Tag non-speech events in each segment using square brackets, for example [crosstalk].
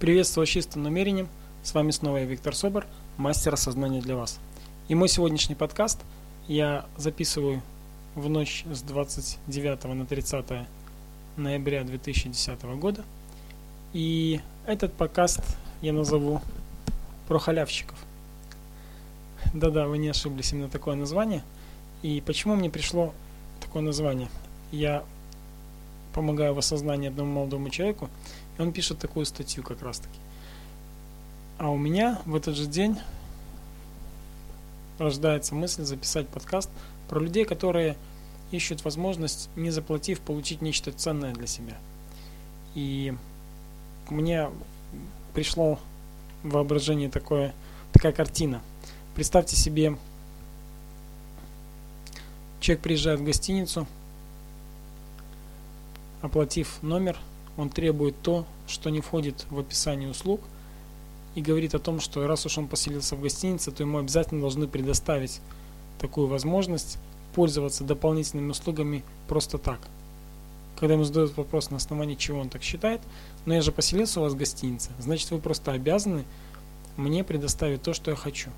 Приветствую чистым намерением. С вами снова я, Виктор Собор, мастер осознания для вас. И мой сегодняшний подкаст я записываю в ночь с 29 на 30 ноября 2010 года. И этот подкаст я назову про халявщиков. Да-да, вы не ошиблись, именно такое название. И почему мне пришло такое название? Я помогаю в осознании одному молодому человеку, и он пишет такую статью как раз таки. А у меня в этот же день рождается мысль записать подкаст про людей, которые ищут возможность, не заплатив, получить нечто ценное для себя. И мне пришло воображение такое, такая картина. Представьте себе, человек приезжает в гостиницу, оплатив номер – он требует то, что не входит в описание услуг, и говорит о том, что раз уж он поселился в гостинице, то ему обязательно должны предоставить такую возможность пользоваться дополнительными услугами просто так. Когда ему задают вопрос, на основании чего он так считает, но я же поселился у вас в гостинице, значит вы просто обязаны мне предоставить то, что я хочу.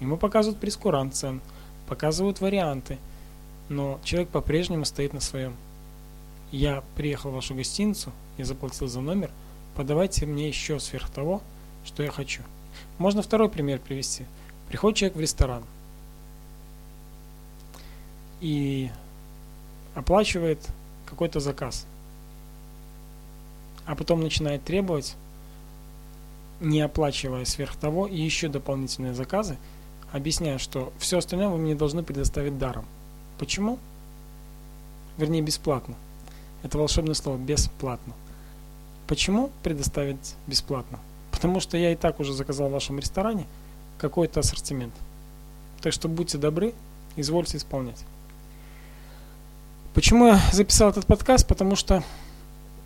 Ему показывают прескурант цен, показывают варианты, но человек по-прежнему стоит на своем я приехал в вашу гостиницу, я заплатил за номер, подавайте мне еще сверх того, что я хочу. Можно второй пример привести. Приходит человек в ресторан и оплачивает какой-то заказ, а потом начинает требовать, не оплачивая сверх того, и еще дополнительные заказы, объясняя, что все остальное вы мне должны предоставить даром. Почему? Вернее, бесплатно. Это волшебное слово бесплатно. Почему предоставить бесплатно? Потому что я и так уже заказал в вашем ресторане какой-то ассортимент. Так что будьте добры, извольте исполнять. Почему я записал этот подкаст? Потому что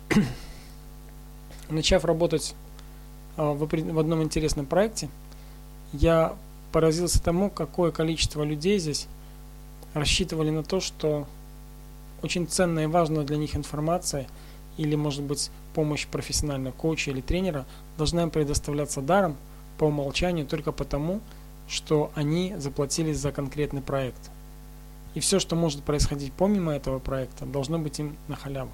[clears throat] начав работать а, в одном интересном проекте, я поразился тому, какое количество людей здесь рассчитывали на то, что очень ценная и важная для них информация или, может быть, помощь профессионального коуча или тренера должна им предоставляться даром по умолчанию только потому, что они заплатили за конкретный проект. И все, что может происходить помимо этого проекта, должно быть им на халяву.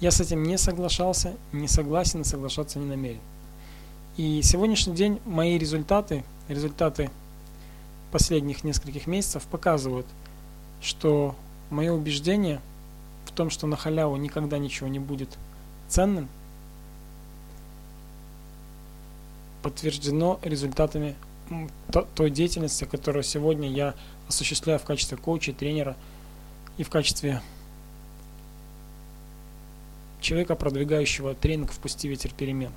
Я с этим не соглашался, не согласен и соглашаться не намерен. И сегодняшний день мои результаты, результаты последних нескольких месяцев показывают, что Мое убеждение в том, что на халяву никогда ничего не будет ценным, подтверждено результатами той деятельности, которую сегодня я осуществляю в качестве коуча, тренера и в качестве человека, продвигающего тренинг в «Пусти ветер перемен».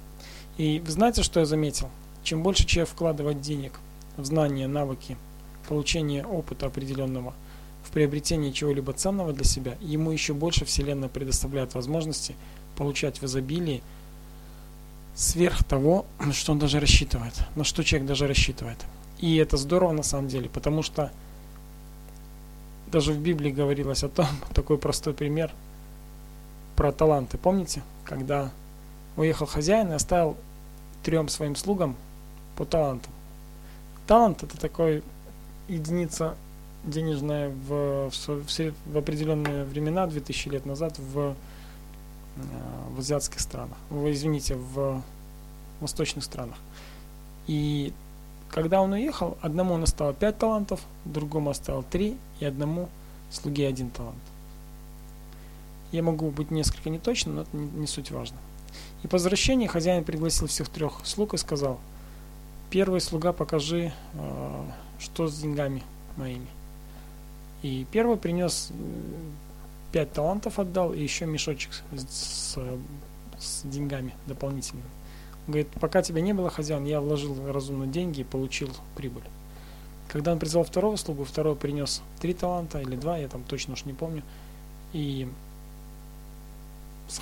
И вы знаете, что я заметил? Чем больше человек вкладывает денег в знания, навыки, получение опыта определенного – в приобретении чего-либо ценного для себя, ему еще больше Вселенная предоставляет возможности получать в изобилии сверх того, что он даже рассчитывает, на что человек даже рассчитывает. И это здорово на самом деле, потому что даже в Библии говорилось о том, [laughs] такой простой пример про таланты. Помните, когда уехал хозяин и оставил трем своим слугам по талантам. Талант это такой единица денежная в, в, в определенные времена, 2000 лет назад, в, э, в азиатских странах, в, извините, в восточных странах. И когда он уехал, одному он оставил 5 талантов, другому оставил 3, и одному слуге один талант. Я могу быть несколько неточным, но это не, не суть важно. И по возвращении хозяин пригласил всех трех слуг и сказал, первый слуга покажи, э, что с деньгами моими. И первый принес пять талантов отдал и еще мешочек с, с деньгами дополнительными. Он говорит, пока тебя не было, хозяин, я вложил разумно деньги и получил прибыль. Когда он призвал второго слугу, второй принес три таланта или два, я там точно уж не помню. И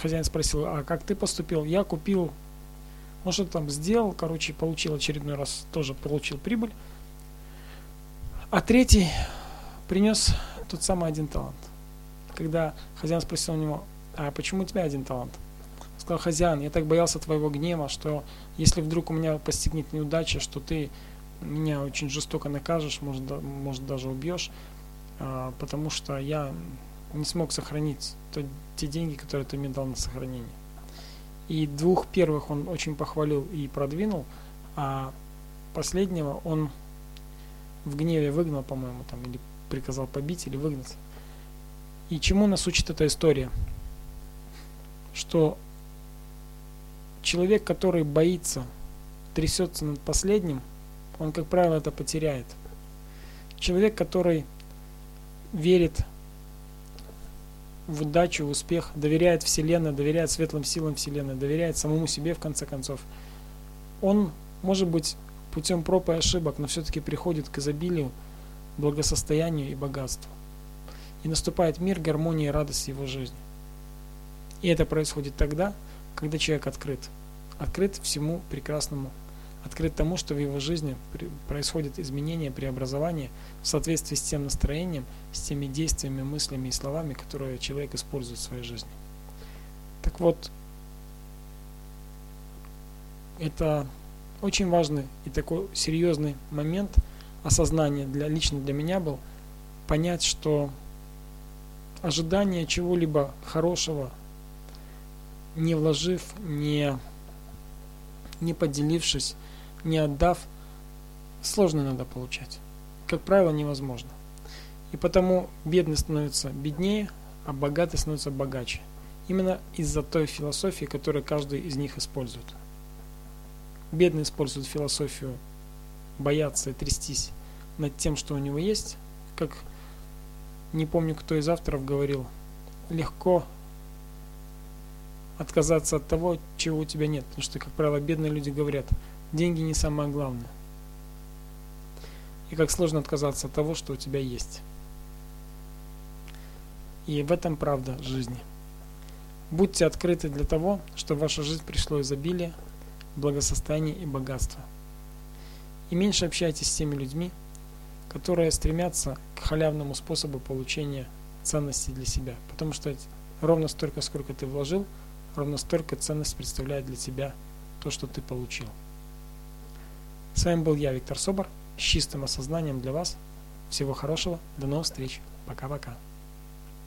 хозяин спросил, а как ты поступил? Я купил, ну что там сделал, короче, получил очередной раз, тоже получил прибыль. А третий принес тот самый один талант. Когда хозяин спросил у него, а почему у тебя один талант? Сказал, хозяин, я так боялся твоего гнева, что если вдруг у меня постигнет неудача, что ты меня очень жестоко накажешь, может, может даже убьешь, а, потому что я не смог сохранить то, те деньги, которые ты мне дал на сохранение. И двух первых он очень похвалил и продвинул, а последнего он в гневе выгнал, по-моему, там, или приказал побить, или выгнать. И чему нас учит эта история? Что человек, который боится, трясется над последним, он, как правило, это потеряет. Человек, который верит в удачу, в успех, доверяет Вселенной, доверяет светлым силам Вселенной, доверяет самому себе, в конце концов, он, может быть, путем проб и ошибок, но все-таки приходит к изобилию, благосостоянию и богатству. И наступает мир, гармония и радость его жизни. И это происходит тогда, когда человек открыт. Открыт всему прекрасному. Открыт тому, что в его жизни происходит изменение, преобразование в соответствии с тем настроением, с теми действиями, мыслями и словами, которые человек использует в своей жизни. Так вот, это очень важный и такой серьезный момент осознания для, лично для меня был понять, что ожидание чего-либо хорошего не вложив, не, не поделившись, не отдав, сложно надо получать. Как правило, невозможно. И потому бедный становится беднее, а богатый становится богаче. Именно из-за той философии, которую каждый из них использует. Бедный использует философию бояться и трястись над тем, что у него есть, как не помню, кто из авторов говорил, легко отказаться от того, чего у тебя нет. Потому что, как правило, бедные люди говорят, деньги не самое главное. И как сложно отказаться от того, что у тебя есть. И в этом правда жизни. Будьте открыты для того, чтобы в вашу жизнь пришло изобилие, благосостояние и богатство. И меньше общайтесь с теми людьми, которые стремятся к халявному способу получения ценностей для себя. Потому что ровно столько, сколько ты вложил – ровно столько ценность представляет для тебя то, что ты получил. С вами был я, Виктор Собор, с чистым осознанием для вас. Всего хорошего, до новых встреч, пока-пока.